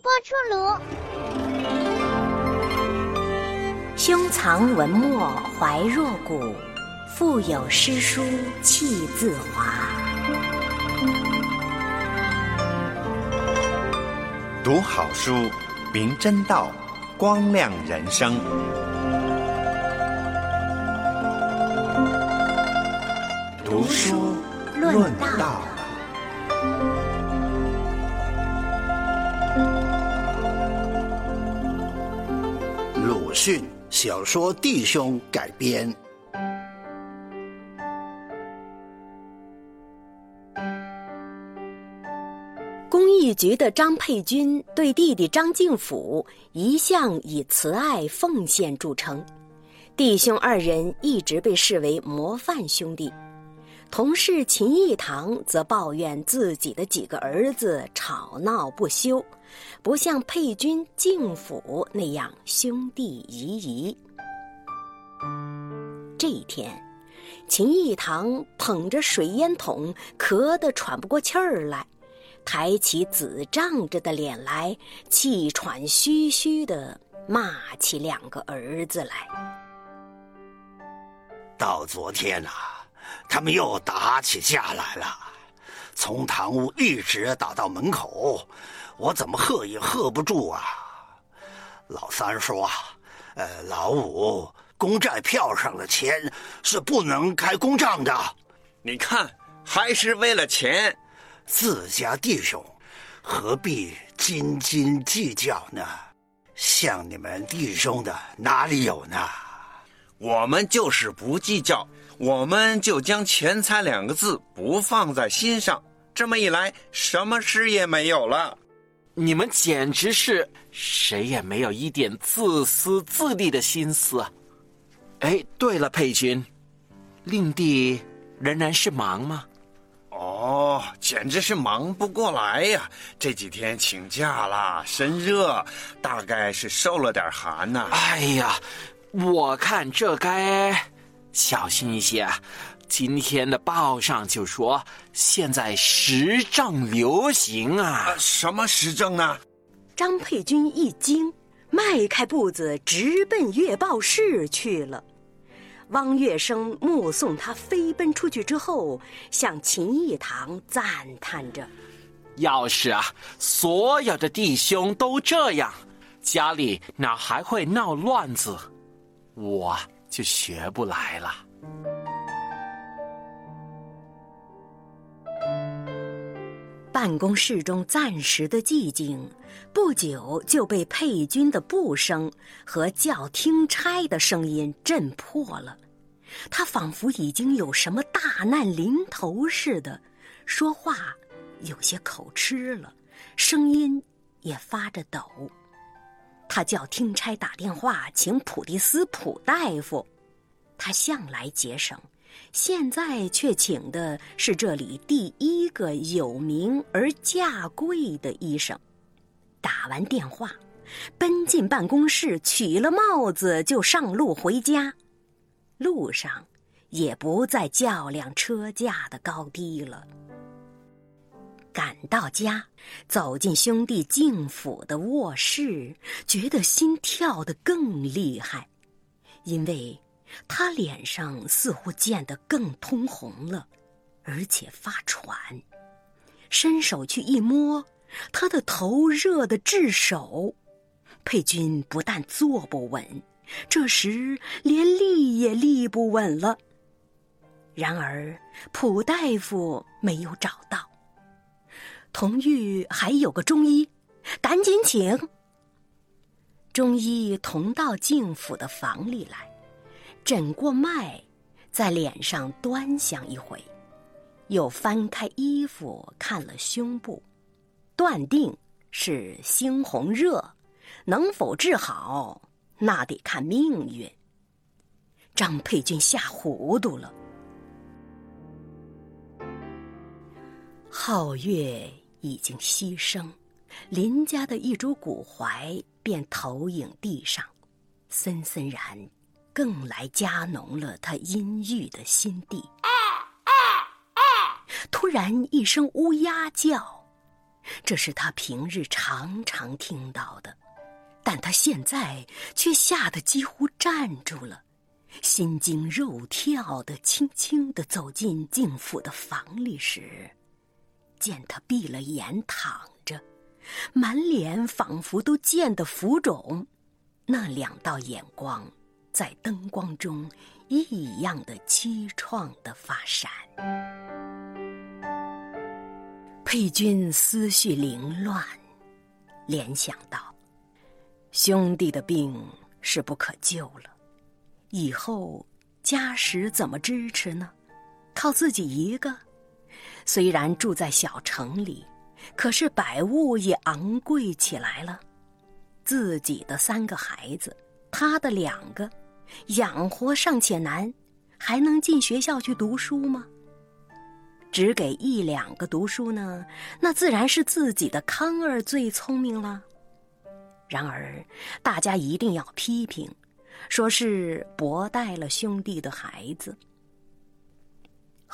播出炉。胸藏文墨怀若谷，腹有诗书气自华。读好书，明真道，光亮人生。读书论道。讯小说《弟兄》改编。公益局的张佩君对弟弟张敬甫一向以慈爱奉献著称，弟兄二人一直被视为模范兄弟。同事秦义堂则抱怨自己的几个儿子吵闹不休，不像佩君、敬甫那样兄弟宜宜。这一天，秦义堂捧着水烟筒，咳得喘不过气儿来，抬起紫胀着的脸来，气喘吁吁地骂起两个儿子来。到昨天啊。他们又打起架来了，从堂屋一直打到门口，我怎么喝也喝不住啊！老三说：“呃，老五，公债票上的钱是不能开公账的。你看，还是为了钱，自家弟兄何必斤斤计较呢？像你们弟兄的哪里有呢？我们就是不计较。”我们就将“钱财”两个字不放在心上，这么一来，什么事也没有了。你们简直是谁也没有一点自私自利的心思。哎，对了，佩君，令弟仍然是忙吗？哦，简直是忙不过来呀！这几天请假了，身热，大概是受了点寒呐。哎呀，我看这该。小心一些，今天的报上就说现在时政流行啊！什么时政呢？张佩君一惊，迈开步子直奔阅报室去了。汪月生目送他飞奔出去之后，向秦义堂赞叹着：“要是啊，所有的弟兄都这样，家里哪还会闹乱子？我。”就学不来了。办公室中暂时的寂静，不久就被佩君的步声和叫听差的声音震破了。他仿佛已经有什么大难临头似的，说话有些口吃了，声音也发着抖。他叫听差打电话请普蒂斯普大夫，他向来节省，现在却请的是这里第一个有名而价贵的医生。打完电话，奔进办公室，取了帽子就上路回家。路上也不再较量车价的高低了。赶到家，走进兄弟敬府的卧室，觉得心跳得更厉害，因为他脸上似乎见得更通红了，而且发喘。伸手去一摸，他的头热得炙手。佩君不但坐不稳，这时连立也立不稳了。然而普大夫没有找到。同玉还有个中医，赶紧请。中医同到敬府的房里来，诊过脉，在脸上端详一回，又翻开衣服看了胸部，断定是猩红热，能否治好，那得看命运。张佩君吓糊涂了，皓月。已经牺牲，林家的一株古槐便投影地上，森森然，更来加浓了他阴郁的心地。突然一声乌鸦叫，这是他平日常常听到的，但他现在却吓得几乎站住了，心惊肉跳的，轻轻的走进敬府的房里时，见他闭了眼躺着，满脸仿佛都见得浮肿，那两道眼光在灯光中异样的凄怆的发闪。佩君思绪凌乱，联想到兄弟的病是不可救了，以后家什怎么支持呢？靠自己一个，虽然住在小城里，可是百物也昂贵起来了。自己的三个孩子，他的两个，养活尚且难，还能进学校去读书吗？只给一两个读书呢，那自然是自己的康儿最聪明了。然而，大家一定要批评，说是薄待了兄弟的孩子。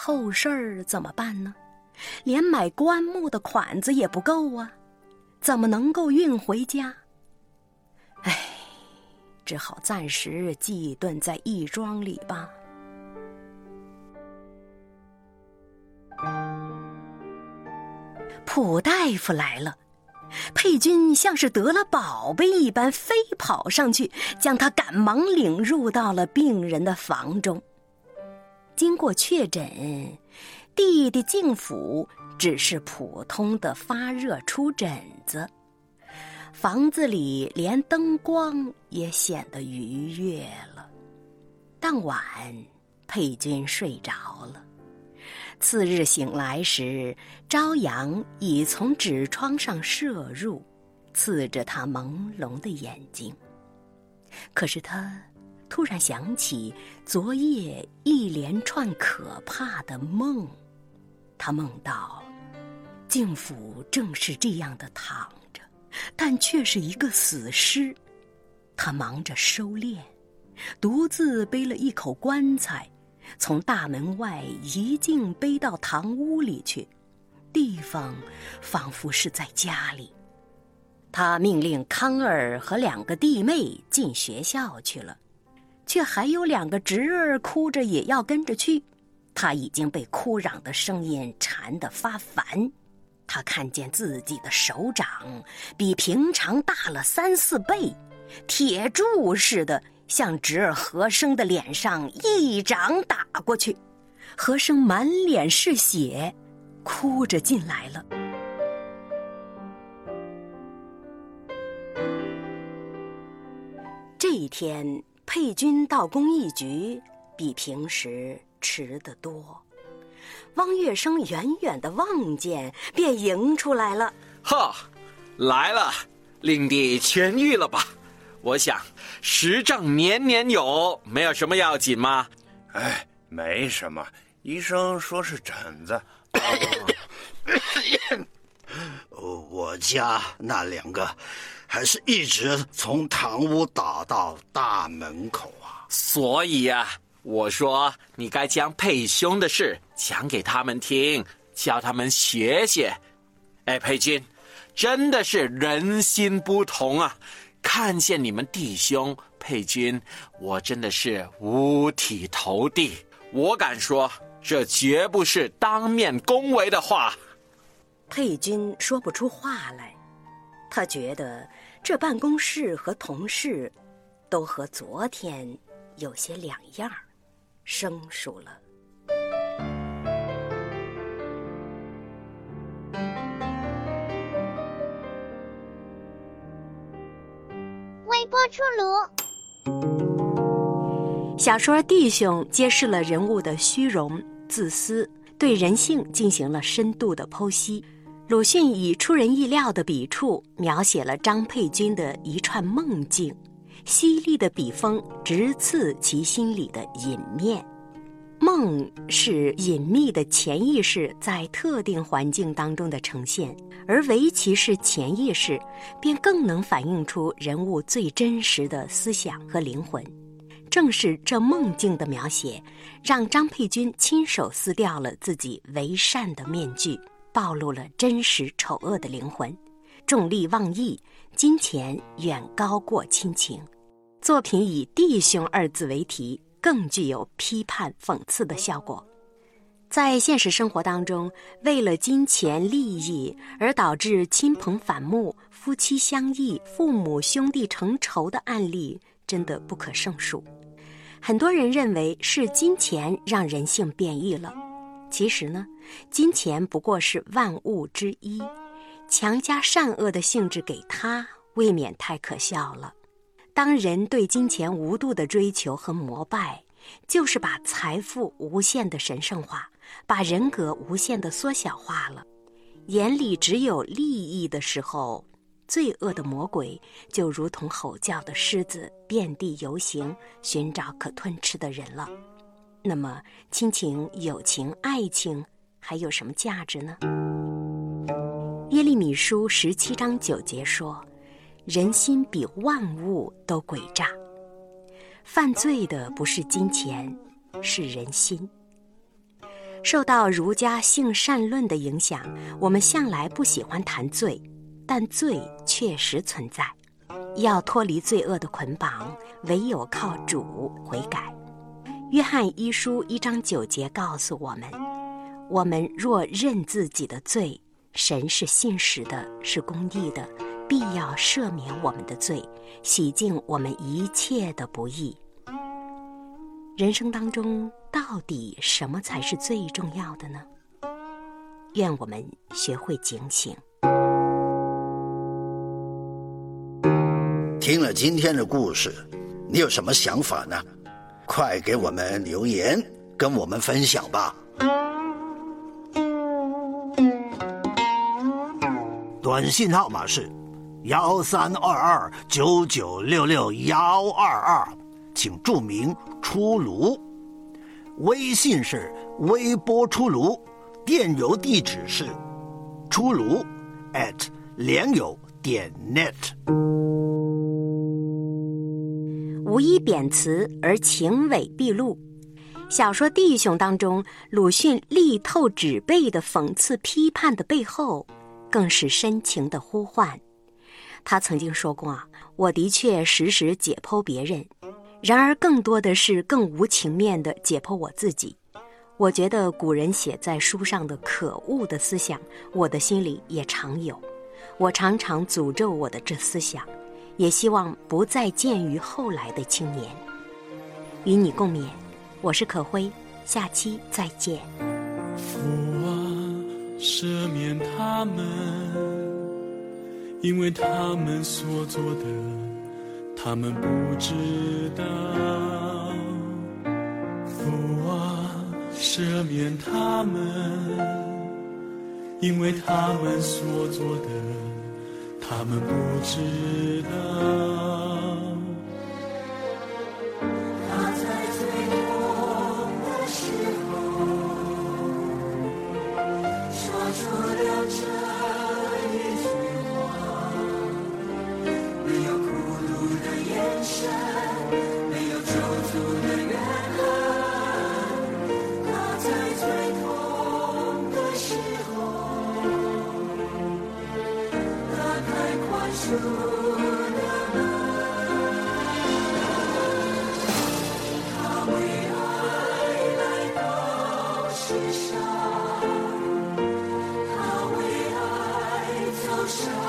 后事儿怎么办呢？连买棺木的款子也不够啊，怎么能够运回家？唉，只好暂时寄顿在义庄里吧。普大夫来了，佩君像是得了宝贝一般，飞跑上去，将他赶忙领入到了病人的房中。经过确诊，弟弟敬府只是普通的发热出疹子，房子里连灯光也显得愉悦了。当晚，佩君睡着了。次日醒来时，朝阳已从纸窗上射入，刺着他朦胧的眼睛。可是他突然想起昨夜一连串可怕的梦，他梦到敬府正是这样的躺着，但却是一个死尸。他忙着收敛，独自背了一口棺材。从大门外一径背到堂屋里去，地方仿佛是在家里。他命令康儿和两个弟妹进学校去了，却还有两个侄儿哭着也要跟着去。他已经被哭嚷的声音缠得发烦。他看见自己的手掌比平常大了三四倍，铁柱似的。向侄儿和生的脸上一掌打过去，和生满脸是血，哭着进来了。这一天，佩君到公益局比平时迟得多。汪月生远远的望见，便迎出来了：“哈，来了，令弟痊愈了吧？”我想，十丈年年有，没有什么要紧吗？哎，没什么。医生说是疹子。哦我家那两个，还是一直从堂屋打到大门口啊。所以呀，我说你该将佩兄的事讲给他们听，叫他们学学。哎，佩君，真的是人心不同啊。看见你们弟兄佩君，我真的是五体投地。我敢说，这绝不是当面恭维的话。佩君说不出话来，他觉得这办公室和同事都和昨天有些两样，生疏了。微波出炉小说《弟兄》揭示了人物的虚荣、自私，对人性进行了深度的剖析。鲁迅以出人意料的笔触描写了张佩君的一串梦境，犀利的笔锋直刺其心里的隐面。梦是隐秘的潜意识在特定环境当中的呈现，而唯其是潜意识，便更能反映出人物最真实的思想和灵魂。正是这梦境的描写，让张佩君亲手撕掉了自己为善的面具，暴露了真实丑恶的灵魂。重利忘义，金钱远高过亲情。作品以“弟兄”二字为题，更具有批判讽刺的效果。在现实生活当中，为了金钱利益而导致亲朋反目、夫妻相异、父母兄弟成仇的案例，真的不可胜数。很多人认为是金钱让人性变异了，其实呢，金钱不过是万物之一，强加善恶的性质给他，未免太可笑了。当人对金钱无度的追求和膜拜，就是把财富无限的神圣化。把人格无限的缩小化了，眼里只有利益的时候，罪恶的魔鬼就如同吼叫的狮子，遍地游行，寻找可吞吃的人了。那么，亲情、友情、爱情还有什么价值呢？耶利米书十七章九节说：“人心比万物都诡诈，犯罪的不是金钱，是人心。”受到儒家性善论的影响，我们向来不喜欢谈罪，但罪确实存在。要脱离罪恶的捆绑，唯有靠主悔改。约翰一书一章九节告诉我们：我们若认自己的罪，神是信实的，是公义的，必要赦免我们的罪，洗净我们一切的不义。人生当中，到底什么才是最重要的呢？愿我们学会警醒。听了今天的故事，你有什么想法呢？快给我们留言，跟我们分享吧。短信号码是幺三二二九九六六幺二二。请注明“出炉”，微信是微波出炉，电邮地址是出炉 at 联友点 net。无一贬词而情伪毕露。小说《弟兄》当中，鲁迅力透纸背的讽刺批判的背后，更是深情的呼唤。他曾经说过：“啊，我的确时时解剖别人。”然而，更多的是更无情面的解剖我自己。我觉得古人写在书上的可恶的思想，我的心里也常有。我常常诅咒我的这思想，也希望不再见于后来的青年。与你共勉，我是可辉，下期再见。父啊，赦免他们，因为他们所做的。他们不知道，父啊，赦免他们，因为他们所做的，他们不知道。世上，他为爱走上。